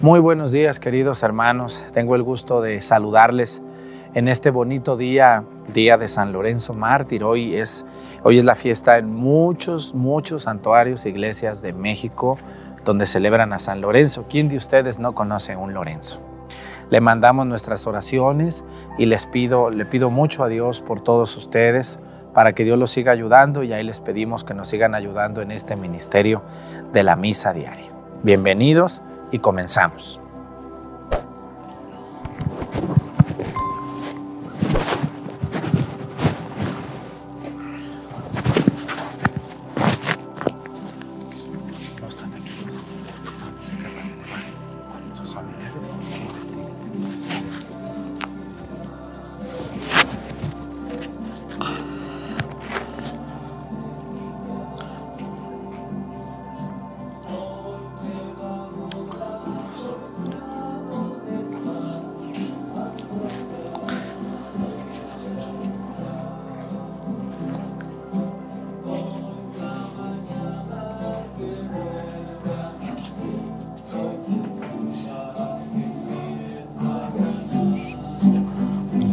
Muy buenos días, queridos hermanos. Tengo el gusto de saludarles en este bonito día, día de San Lorenzo Mártir. Hoy es, hoy es la fiesta en muchos, muchos santuarios, iglesias de México donde celebran a San Lorenzo. ¿Quién de ustedes no conoce un Lorenzo? Le mandamos nuestras oraciones y les pido, le pido mucho a Dios por todos ustedes para que Dios los siga ayudando y ahí les pedimos que nos sigan ayudando en este ministerio de la misa diaria. Bienvenidos y comenzamos.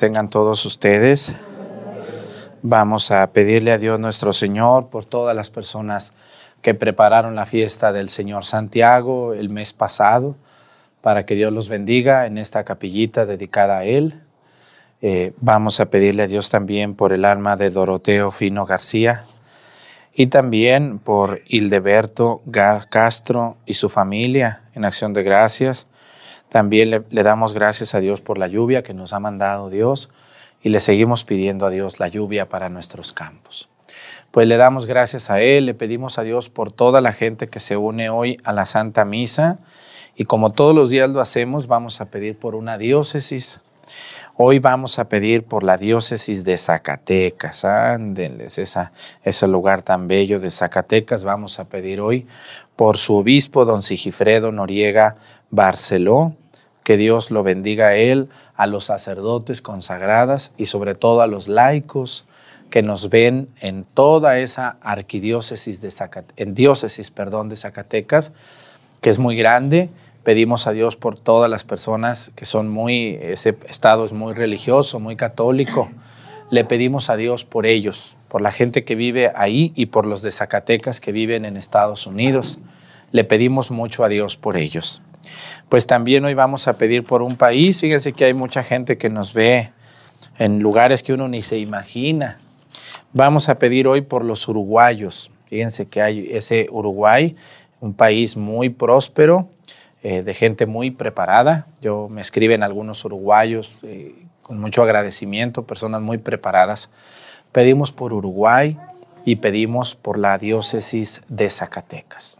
tengan todos ustedes. Vamos a pedirle a Dios nuestro Señor por todas las personas que prepararon la fiesta del Señor Santiago el mes pasado, para que Dios los bendiga en esta capillita dedicada a Él. Eh, vamos a pedirle a Dios también por el alma de Doroteo Fino García y también por Hildeberto Castro y su familia en acción de gracias también le, damos gracias a Dios por la lluvia que nos ha mandado Dios y le seguimos pidiendo a Dios la lluvia para nuestros campos. Pues le damos gracias a Él, le pedimos a Dios por toda la gente que se une hoy a la Santa Misa y como todos los días lo hacemos, vamos a pedir por una diócesis. Hoy vamos a pedir por la diócesis de Zacatecas, ándenles, esa, ese lugar tan bello de Zacatecas. Vamos a pedir hoy por su obispo, don Sigifredo Noriega Barceló, que Dios lo bendiga a él, a los sacerdotes consagradas y sobre todo a los laicos que nos ven en toda esa arquidiócesis de en diócesis, perdón, de Zacatecas, que es muy grande. Pedimos a Dios por todas las personas que son muy, ese estado es muy religioso, muy católico. Le pedimos a Dios por ellos, por la gente que vive ahí y por los de Zacatecas que viven en Estados Unidos. Le pedimos mucho a Dios por ellos pues también hoy vamos a pedir por un país. Fíjense que hay mucha gente que nos ve en lugares que uno ni se imagina. Vamos a pedir hoy por los uruguayos. Fíjense que hay ese Uruguay, un país muy próspero, eh, de gente muy preparada. Yo me escriben algunos uruguayos eh, con mucho agradecimiento, personas muy preparadas. Pedimos por Uruguay y pedimos por la diócesis de Zacatecas.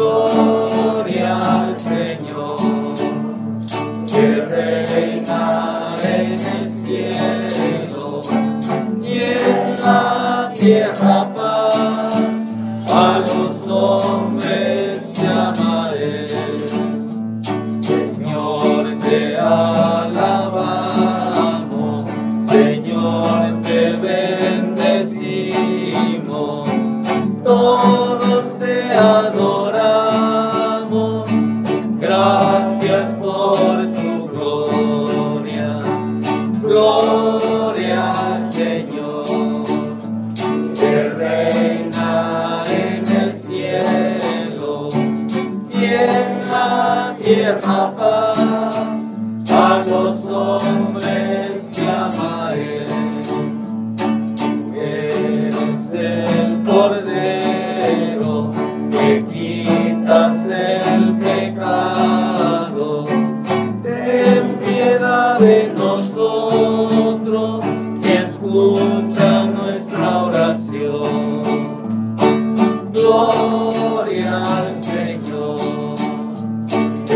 Gloria al Señor, que reina en el cielo y en la tierra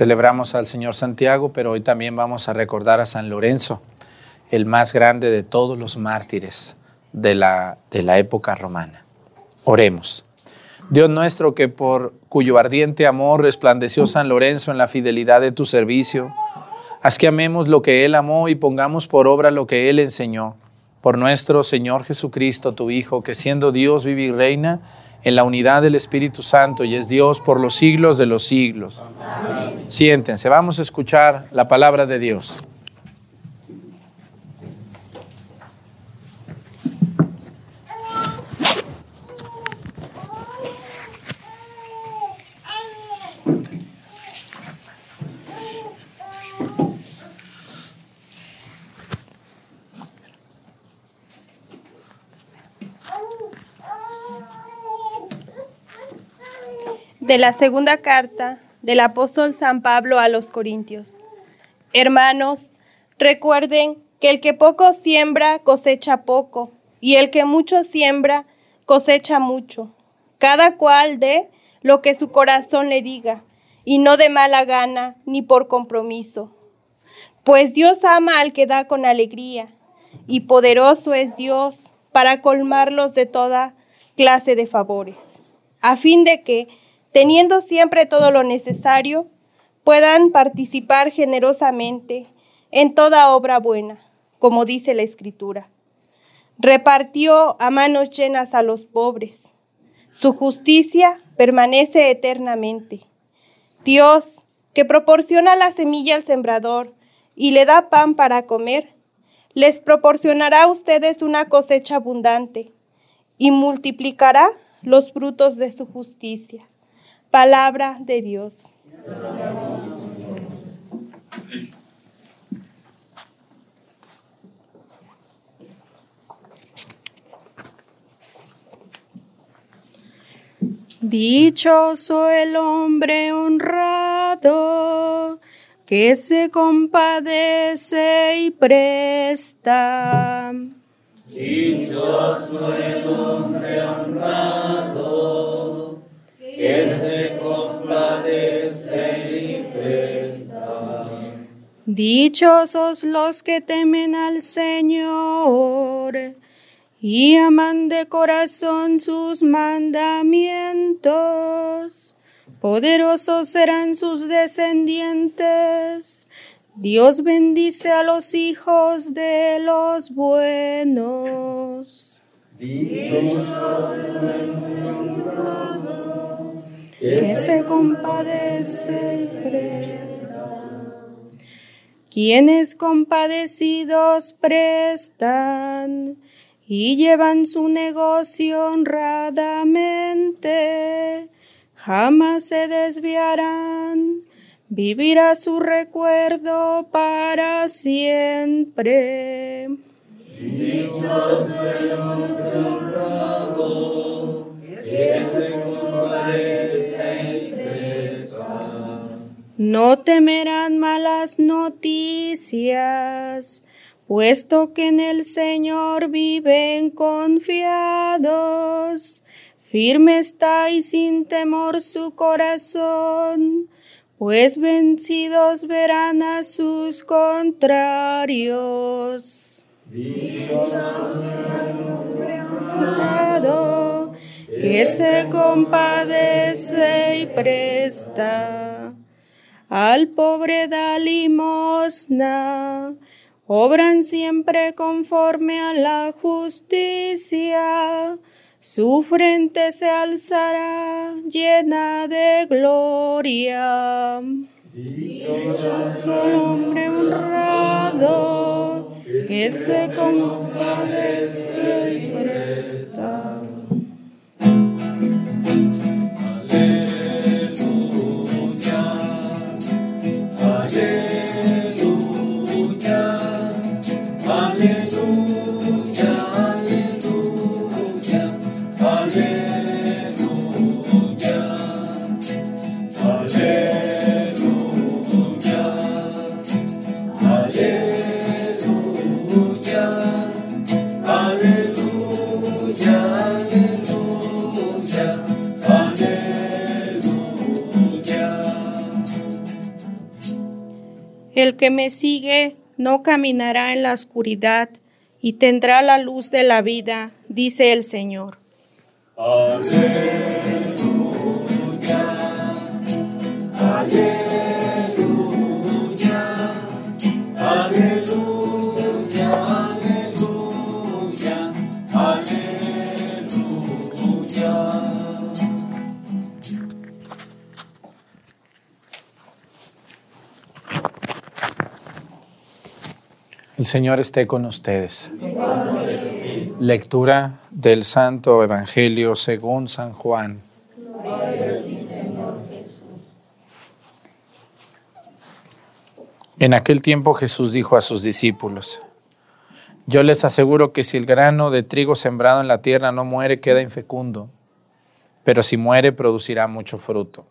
celebramos al Señor Santiago, pero hoy también vamos a recordar a San Lorenzo, el más grande de todos los mártires de la, de la época romana. Oremos. Dios nuestro, que por cuyo ardiente amor resplandeció San Lorenzo en la fidelidad de tu servicio, haz que amemos lo que Él amó y pongamos por obra lo que Él enseñó. Por nuestro Señor Jesucristo, tu Hijo, que siendo Dios vive y reina en la unidad del Espíritu Santo y es Dios por los siglos de los siglos. Siéntense, vamos a escuchar la palabra de Dios. De la segunda carta del apóstol San Pablo a los Corintios. Hermanos, recuerden que el que poco siembra cosecha poco, y el que mucho siembra cosecha mucho. Cada cual dé lo que su corazón le diga, y no de mala gana ni por compromiso. Pues Dios ama al que da con alegría. y poderoso es Dios para colmarlos de toda clase de favores, a fin de que, teniendo siempre todo lo necesario, puedan participar generosamente en toda obra buena, como dice la Escritura. Repartió a manos llenas a los pobres. Su justicia permanece eternamente. Dios, que proporciona la semilla al sembrador y le da pan para comer, les proporcionará a ustedes una cosecha abundante y multiplicará los frutos de su justicia. Palabra de Dios. Dichoso el hombre honrado que se compadece y presta. Dichoso el hombre honrado que se compadece y presta. Dichosos los que temen al Señor y aman de corazón sus mandamientos. Poderosos serán sus descendientes. Dios bendice a los hijos de los buenos. Que se compadece. Quienes compadecidos prestan y llevan su negocio honradamente, jamás se desviarán, vivirá su recuerdo para siempre. No temerán malas noticias, puesto que en el Señor viven confiados. Firme está y sin temor su corazón, pues vencidos verán a sus contrarios. Que se compadece y presta, al pobre da limosna, obran siempre conforme a la justicia, su frente se alzará llena de gloria. Dichoso el hombre honrado que se compadece y presta. El que me sigue no caminará en la oscuridad y tendrá la luz de la vida, dice el Señor. El Señor esté con ustedes. Lectura del Santo Evangelio según San Juan. En aquel tiempo Jesús dijo a sus discípulos, yo les aseguro que si el grano de trigo sembrado en la tierra no muere, queda infecundo, pero si muere, producirá mucho fruto.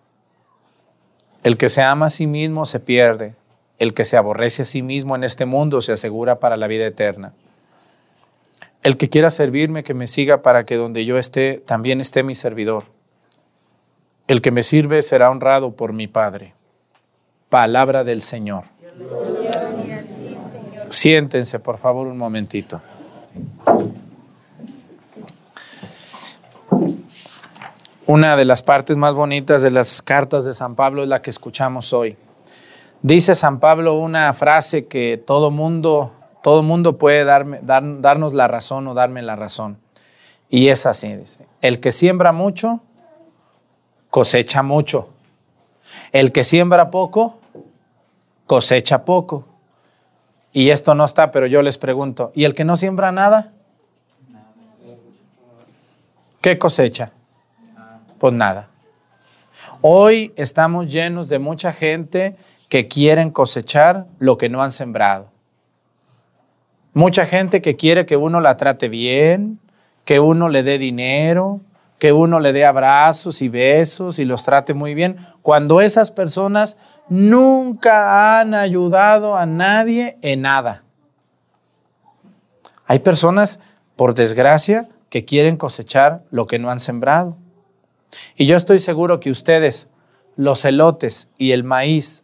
El que se ama a sí mismo se pierde, el que se aborrece a sí mismo en este mundo se asegura para la vida eterna. El que quiera servirme, que me siga para que donde yo esté, también esté mi servidor. El que me sirve será honrado por mi Padre. Palabra del Señor. Siéntense, por favor, un momentito. Una de las partes más bonitas de las cartas de San Pablo es la que escuchamos hoy. Dice San Pablo una frase que todo mundo, todo mundo puede darme, dar- darnos la razón o darme la razón. Y es así, dice. El que siembra mucho, cosecha mucho. El que siembra poco, cosecha poco. Y esto no está, pero yo les pregunto, ¿y el que no siembra nada? ¿Qué cosecha? Pues nada. Hoy estamos llenos de mucha gente que quieren cosechar lo que no han sembrado. Mucha gente que quiere que uno la trate bien, que uno le dé dinero, que uno le dé abrazos y besos y los trate muy bien, cuando esas personas nunca han ayudado a nadie en nada. Hay personas, por desgracia, que quieren cosechar lo que no han sembrado. Y yo estoy seguro que ustedes, los elotes y el maíz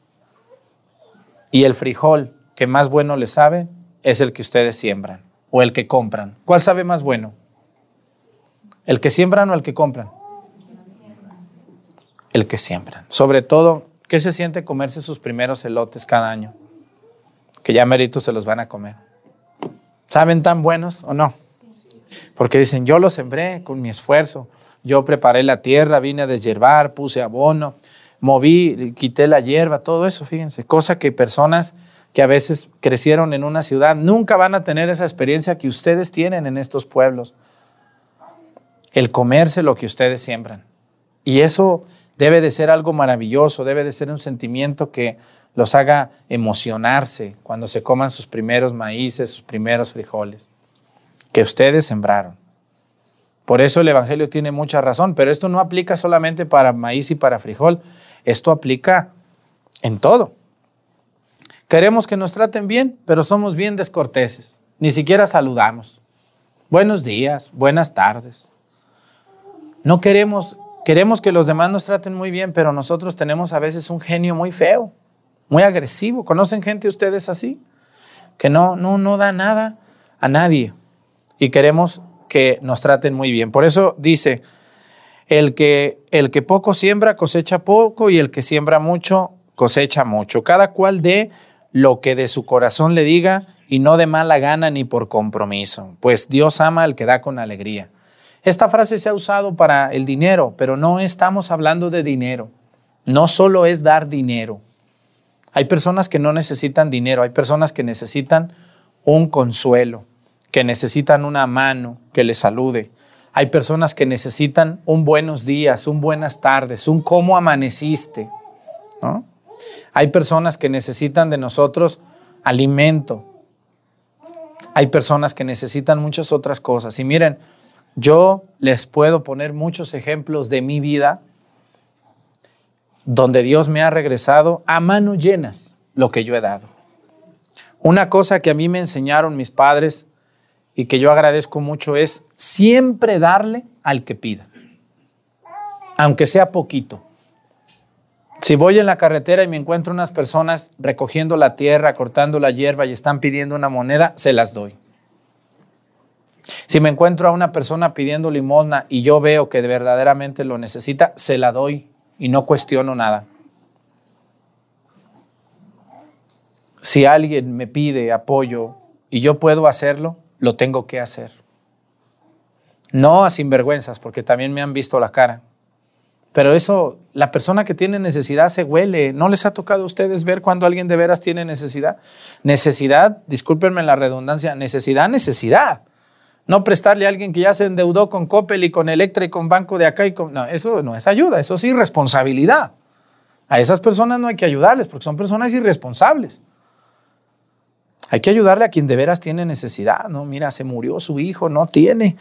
y el frijol que más bueno les sabe, es el que ustedes siembran o el que compran. ¿Cuál sabe más bueno? ¿El que siembran o el que compran? El que siembran. Sobre todo, ¿qué se siente comerse sus primeros elotes cada año? Que ya meritos se los van a comer. ¿Saben tan buenos o no? Porque dicen, yo los sembré con mi esfuerzo. Yo preparé la tierra, vine a deshiervar, puse abono, moví, quité la hierba, todo eso, fíjense. Cosa que personas que a veces crecieron en una ciudad nunca van a tener esa experiencia que ustedes tienen en estos pueblos. El comerse lo que ustedes siembran. Y eso debe de ser algo maravilloso, debe de ser un sentimiento que los haga emocionarse cuando se coman sus primeros maíces, sus primeros frijoles, que ustedes sembraron. Por eso el Evangelio tiene mucha razón, pero esto no aplica solamente para maíz y para frijol, esto aplica en todo. Queremos que nos traten bien, pero somos bien descorteses, ni siquiera saludamos. Buenos días, buenas tardes. No queremos, queremos que los demás nos traten muy bien, pero nosotros tenemos a veces un genio muy feo, muy agresivo. ¿Conocen gente ustedes así? Que no, no, no da nada a nadie y queremos que nos traten muy bien. Por eso dice, el que, el que poco siembra cosecha poco y el que siembra mucho cosecha mucho. Cada cual dé lo que de su corazón le diga y no de mala gana ni por compromiso, pues Dios ama al que da con alegría. Esta frase se ha usado para el dinero, pero no estamos hablando de dinero. No solo es dar dinero. Hay personas que no necesitan dinero, hay personas que necesitan un consuelo, que necesitan una mano que les salude. Hay personas que necesitan un buenos días, un buenas tardes, un cómo amaneciste. ¿no? Hay personas que necesitan de nosotros alimento. Hay personas que necesitan muchas otras cosas. Y miren, yo les puedo poner muchos ejemplos de mi vida donde Dios me ha regresado a manos llenas lo que yo he dado. Una cosa que a mí me enseñaron mis padres y que yo agradezco mucho es siempre darle al que pida, aunque sea poquito. Si voy en la carretera y me encuentro unas personas recogiendo la tierra, cortando la hierba y están pidiendo una moneda, se las doy. Si me encuentro a una persona pidiendo limosna y yo veo que verdaderamente lo necesita, se la doy y no cuestiono nada. Si alguien me pide apoyo y yo puedo hacerlo, lo tengo que hacer. No a sinvergüenzas, porque también me han visto la cara. Pero eso, la persona que tiene necesidad se huele. ¿No les ha tocado a ustedes ver cuando alguien de veras tiene necesidad? Necesidad, discúlpenme la redundancia, necesidad, necesidad. No prestarle a alguien que ya se endeudó con Coppel y con Electra y con Banco de acá y con... Eso no es ayuda, eso es irresponsabilidad. A esas personas no hay que ayudarles porque son personas irresponsables. Hay que ayudarle a quien de veras tiene necesidad, ¿no? Mira, se murió su hijo, no tiene.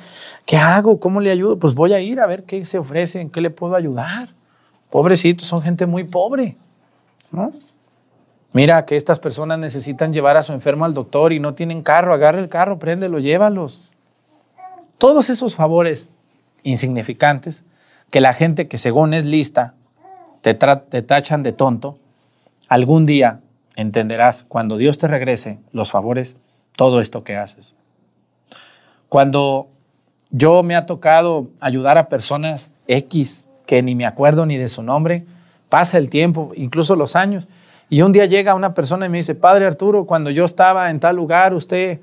¿Qué hago? ¿Cómo le ayudo? Pues voy a ir a ver qué se ofrece, en qué le puedo ayudar. Pobrecitos, son gente muy pobre, ¿no? Mira que estas personas necesitan llevar a su enfermo al doctor y no tienen carro, agarra el carro, préndelo, llévalos. Todos esos favores insignificantes que la gente que según es lista te, te tachan de tonto, algún día entenderás cuando Dios te regrese los favores, todo esto que haces. Cuando yo me ha tocado ayudar a personas X que ni me acuerdo ni de su nombre, pasa el tiempo, incluso los años, y un día llega una persona y me dice, Padre Arturo, cuando yo estaba en tal lugar, usted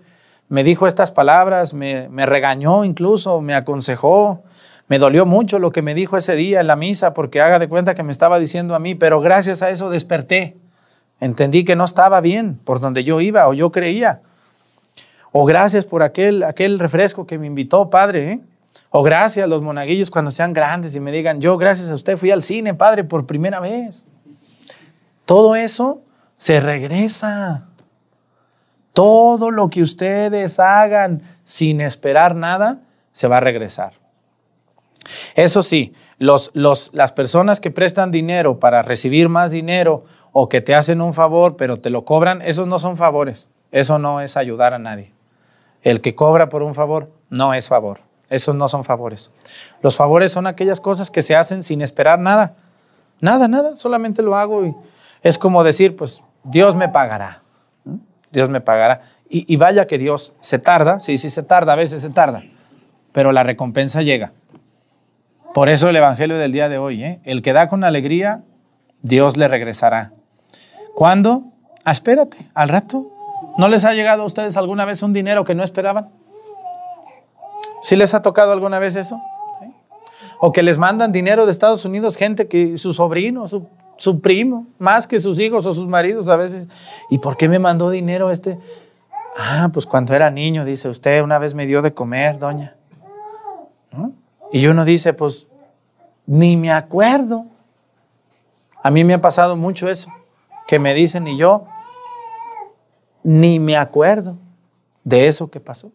me dijo estas palabras, me, me regañó incluso, me aconsejó, me dolió mucho lo que me dijo ese día en la misa, porque haga de cuenta que me estaba diciendo a mí, pero gracias a eso desperté. Entendí que no estaba bien por donde yo iba o yo creía. O gracias por aquel, aquel refresco que me invitó, Padre. ¿eh? O gracias a los monaguillos cuando sean grandes y me digan, yo gracias a usted fui al cine, Padre, por primera vez. Todo eso se regresa. Todo lo que ustedes hagan sin esperar nada, se va a regresar. Eso sí, los, los, las personas que prestan dinero para recibir más dinero o que te hacen un favor pero te lo cobran, esos no son favores. Eso no es ayudar a nadie. El que cobra por un favor no es favor. Esos no son favores. Los favores son aquellas cosas que se hacen sin esperar nada. Nada, nada. Solamente lo hago y es como decir, pues Dios me pagará. Dios me pagará. Y, vaya que Dios se tarda. Sí, sí se tarda, a veces se tarda. Pero la recompensa llega. Por eso el Evangelio del día de hoy, ¿eh? el que da con alegría, Dios le regresará. ¿Cuándo? Ah, espérate, al rato. ¿No les ha llegado a ustedes alguna vez un dinero que no esperaban? ¿Sí les ha tocado alguna vez eso? O que les mandan dinero de Estados Unidos, gente que su sobrino, su, su primo, más que sus hijos o sus maridos a veces. ¿Y por qué me mandó dinero este? Ah, pues cuando era niño, dice usted, una vez me dio de comer, doña. ¿No? Y uno dice, pues, ni me acuerdo. A mí me ha pasado mucho eso, que me dicen y yo ni me acuerdo de eso que pasó.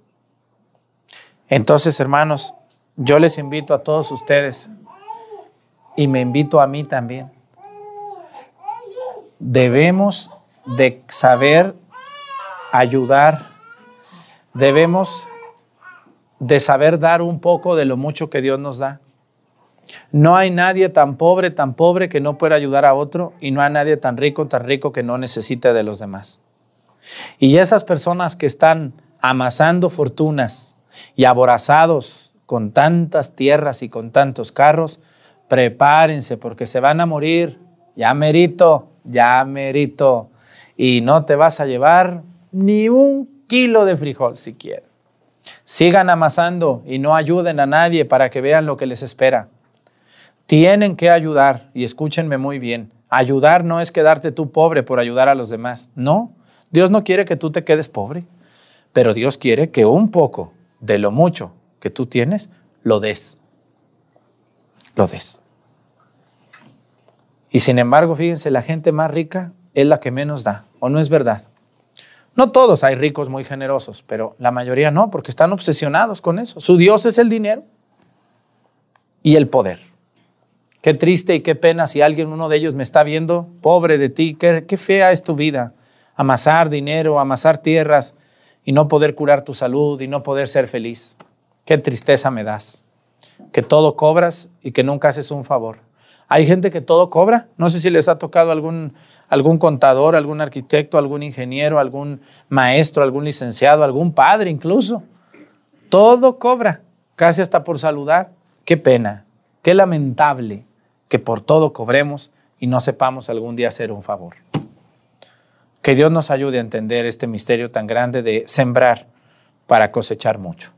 Entonces, hermanos, yo les invito a todos ustedes y me invito a mí también. Debemos de saber ayudar, debemos de saber dar un poco de lo mucho que Dios nos da. No hay nadie tan pobre, tan pobre que no pueda ayudar a otro y no hay nadie tan rico, tan rico que no necesite de los demás. Y esas personas que están amasando fortunas y aborazados con tantas tierras y con tantos carros, prepárense porque se van a morir. Ya merito, ya merito. Y no te vas a llevar ni un kilo de frijol siquiera. Sigan amasando y no ayuden a nadie para que vean lo que les espera. Tienen que ayudar, y escúchenme muy bien, ayudar no es quedarte tú pobre por ayudar a los demás, no. Dios no quiere que tú te quedes pobre, pero Dios quiere que un poco de lo mucho que tú tienes, lo des. Lo des. Y sin embargo, fíjense, la gente más rica es la que menos da, ¿o no es verdad? No todos hay ricos muy generosos, pero la mayoría no, porque están obsesionados con eso. Su Dios es el dinero y el poder. Qué triste y qué pena si alguien, uno de ellos me está viendo, pobre de ti, qué, qué fea es tu vida. Amasar dinero, amasar tierras y no poder curar tu salud y no poder ser feliz. Qué tristeza me das. Que todo cobras y que nunca haces un favor. Hay gente que todo cobra. No sé si les ha tocado algún algún contador, algún arquitecto, algún ingeniero, algún maestro, algún licenciado, algún padre incluso. Todo cobra, casi hasta por saludar. Qué pena, qué lamentable que por todo cobremos y no sepamos algún día hacer un favor. Que Dios nos ayude a entender este misterio tan grande de sembrar para cosechar mucho.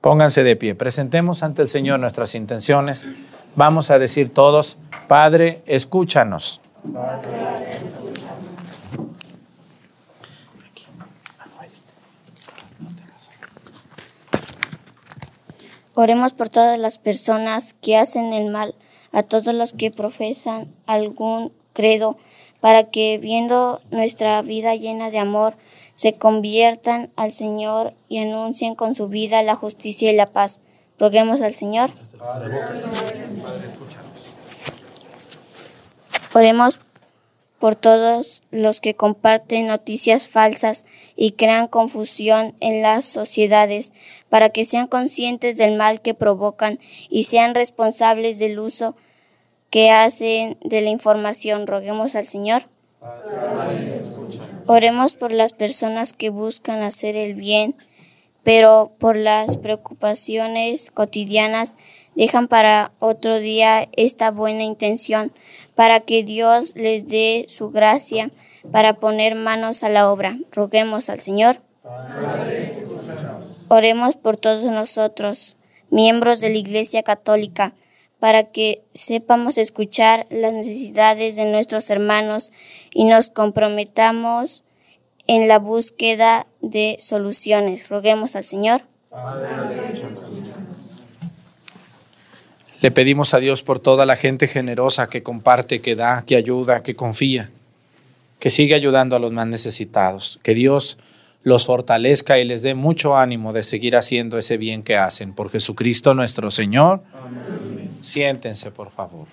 Pónganse de pie, presentemos ante el Señor nuestras intenciones. Vamos a decir todos, Padre, escúchanos. Oremos por todas las personas que hacen el mal, a todos los que profesan algún credo, para que viendo nuestra vida llena de amor, se conviertan al Señor y anuncien con su vida la justicia y la paz. Roguemos al Señor. Oremos por todos los que comparten noticias falsas y crean confusión en las sociedades, para que sean conscientes del mal que provocan y sean responsables del uso que hacen de la información. Roguemos al Señor. Oremos por las personas que buscan hacer el bien, pero por las preocupaciones cotidianas dejan para otro día esta buena intención, para que Dios les dé su gracia para poner manos a la obra. Roguemos al Señor. Oremos por todos nosotros, miembros de la Iglesia Católica, para que sepamos escuchar las necesidades de nuestros hermanos y nos comprometamos en la búsqueda de soluciones. Roguemos al Señor. Le pedimos a Dios por toda la gente generosa que comparte, que da, que ayuda, que confía, que sigue ayudando a los más necesitados. Que Dios los fortalezca y les dé mucho ánimo de seguir haciendo ese bien que hacen. Por Jesucristo nuestro Señor. Siéntense, por favor.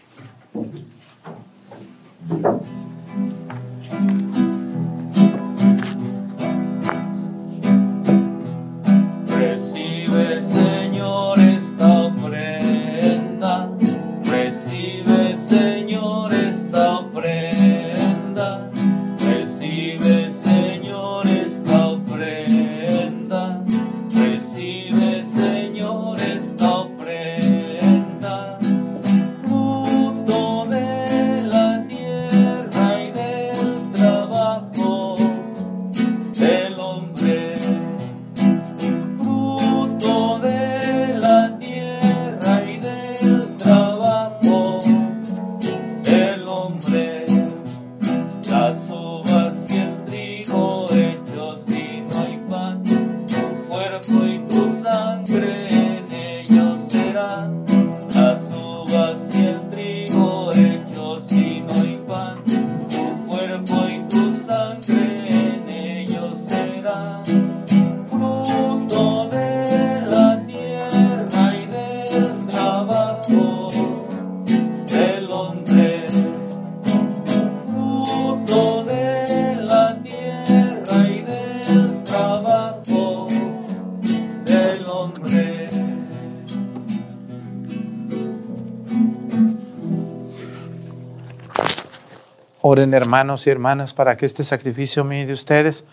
Oren hermanos y hermanas para que este sacrificio mío de ustedes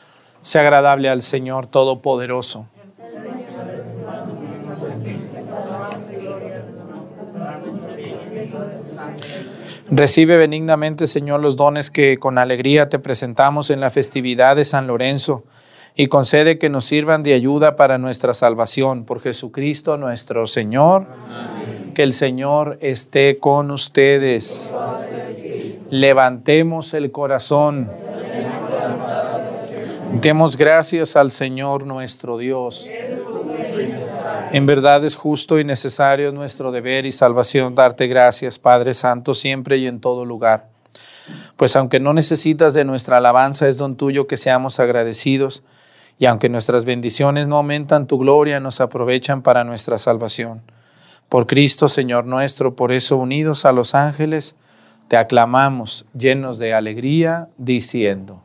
sea agradable al Señor Todopoderoso. Recibe benignamente, Señor, los dones que con alegría te presentamos en la festividad de San Lorenzo y concede que nos sirvan de ayuda para nuestra salvación por Jesucristo nuestro Señor. Que el Señor esté con ustedes. Levantemos el corazón. Demos gracias al Señor nuestro Dios. En verdad es justo y necesario nuestro deber y salvación darte gracias, Padre Santo, siempre y en todo lugar. Pues aunque no necesitas de nuestra alabanza, es don tuyo que seamos agradecidos, y aunque nuestras bendiciones no aumentan, tu gloria nos aprovechan para nuestra salvación. Por Cristo, Señor nuestro, por eso unidos a los ángeles, te aclamamos llenos de alegría, diciendo.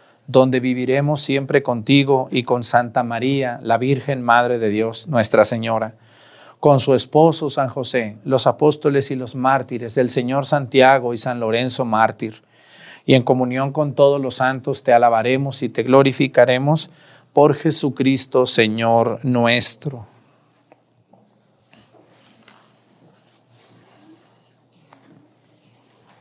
donde viviremos siempre contigo y con Santa María, la Virgen Madre de Dios, Nuestra Señora, con su esposo San José, los apóstoles y los mártires, el Señor Santiago y San Lorenzo mártir. Y en comunión con todos los santos te alabaremos y te glorificaremos por Jesucristo, Señor nuestro.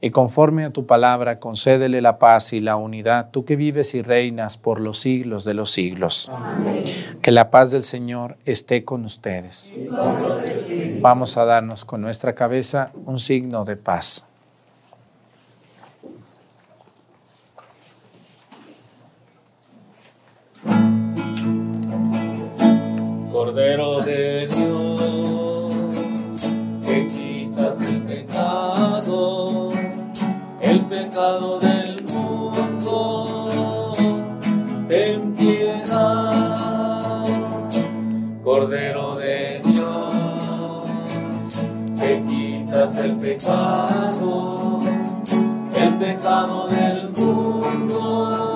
y conforme a tu palabra concédele la paz y la unidad, tú que vives y reinas por los siglos de los siglos. Que la paz del Señor esté con ustedes. Vamos a darnos con nuestra cabeza un signo de paz. Cordero de Dios. Pecado del mundo, ten piedad. Cordero de Dios, que quitas el pecado, el pecado del mundo,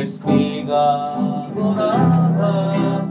Christ, god got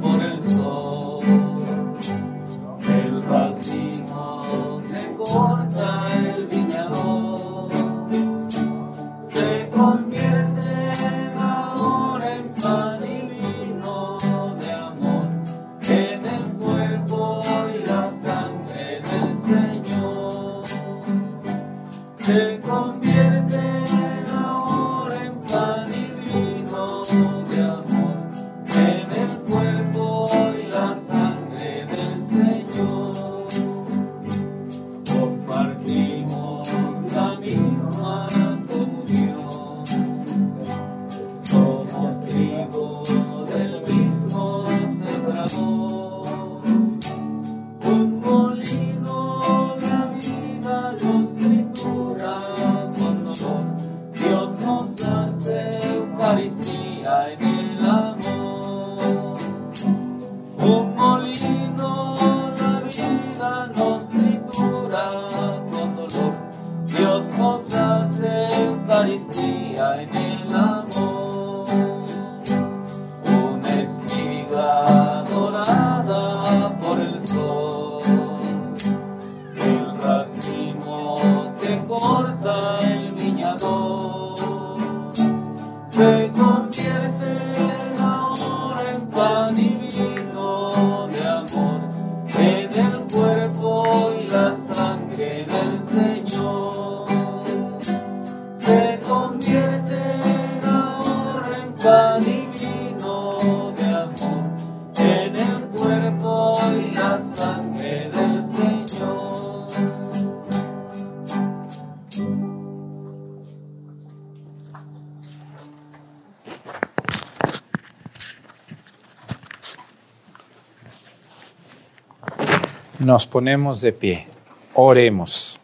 Nos ponemos de pie. Oremos.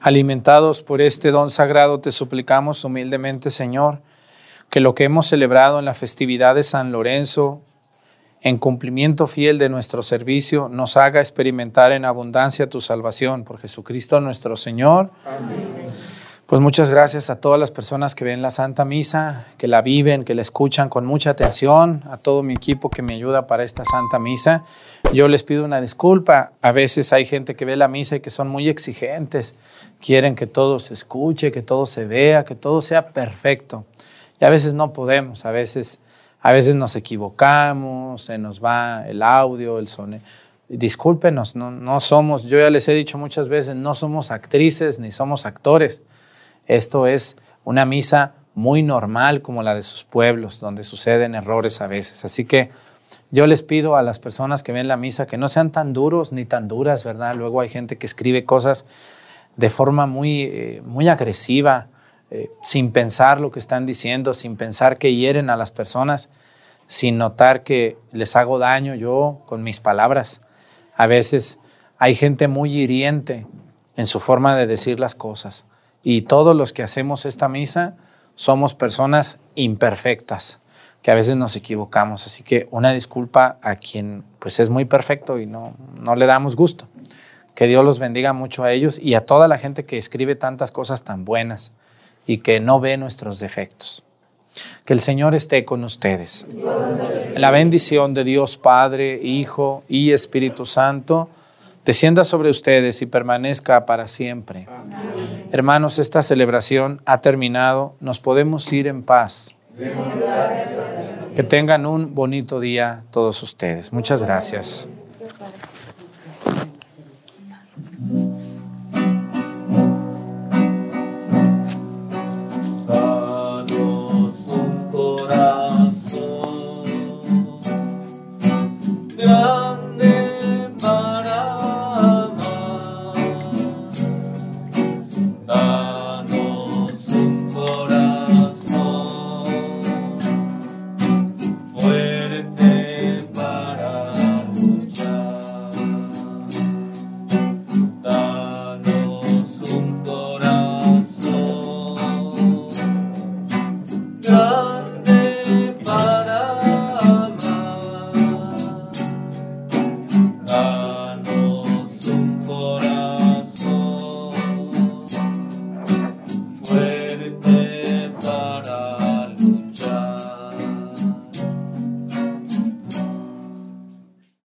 Alimentados por este don sagrado, te suplicamos humildemente, Señor, que lo que hemos celebrado en la festividad de San Lorenzo, en cumplimiento fiel de nuestro servicio, nos haga experimentar en abundancia tu salvación por Jesucristo nuestro Señor. Pues muchas gracias a todas las personas que ven la Santa Misa, que la viven, que la escuchan con mucha atención, a todo mi equipo que me ayuda para esta Santa Misa. Yo les pido una disculpa. A veces hay gente que ve la misa y que son muy exigentes. Quieren que todo se escuche, que todo se vea, que todo sea perfecto. Y a veces no podemos, a veces, a veces nos equivocamos, se nos va el audio, el sonido. Discúlpenos, no, no somos, yo ya les he dicho muchas veces, no somos actrices ni somos actores. Esto es una misa muy normal como la de sus pueblos, donde suceden errores a veces. Así que yo les pido a las personas que ven la misa que no sean tan duros ni tan duras, ¿verdad? Luego hay gente que escribe cosas de forma muy, eh, muy agresiva, eh, sin pensar lo que están diciendo, sin pensar que hieren a las personas. sin notar que les hago daño yo con mis palabras. A veces hay gente muy hiriente en su forma de decir las cosas. Y todos los que hacemos esta misa somos personas imperfectas, que a veces nos equivocamos. Así que una disculpa a quien pues es muy perfecto y no, no le damos gusto. Que Dios los bendiga mucho a ellos y a toda la gente que escribe tantas cosas tan buenas y que no ve nuestros defectos. Que el Señor esté con ustedes. La bendición de Dios Padre, Hijo y Espíritu Santo descienda sobre ustedes y permanezca para siempre. Hermanos, esta celebración ha terminado. Nos podemos ir en paz. Que tengan un bonito día todos ustedes. Muchas gracias.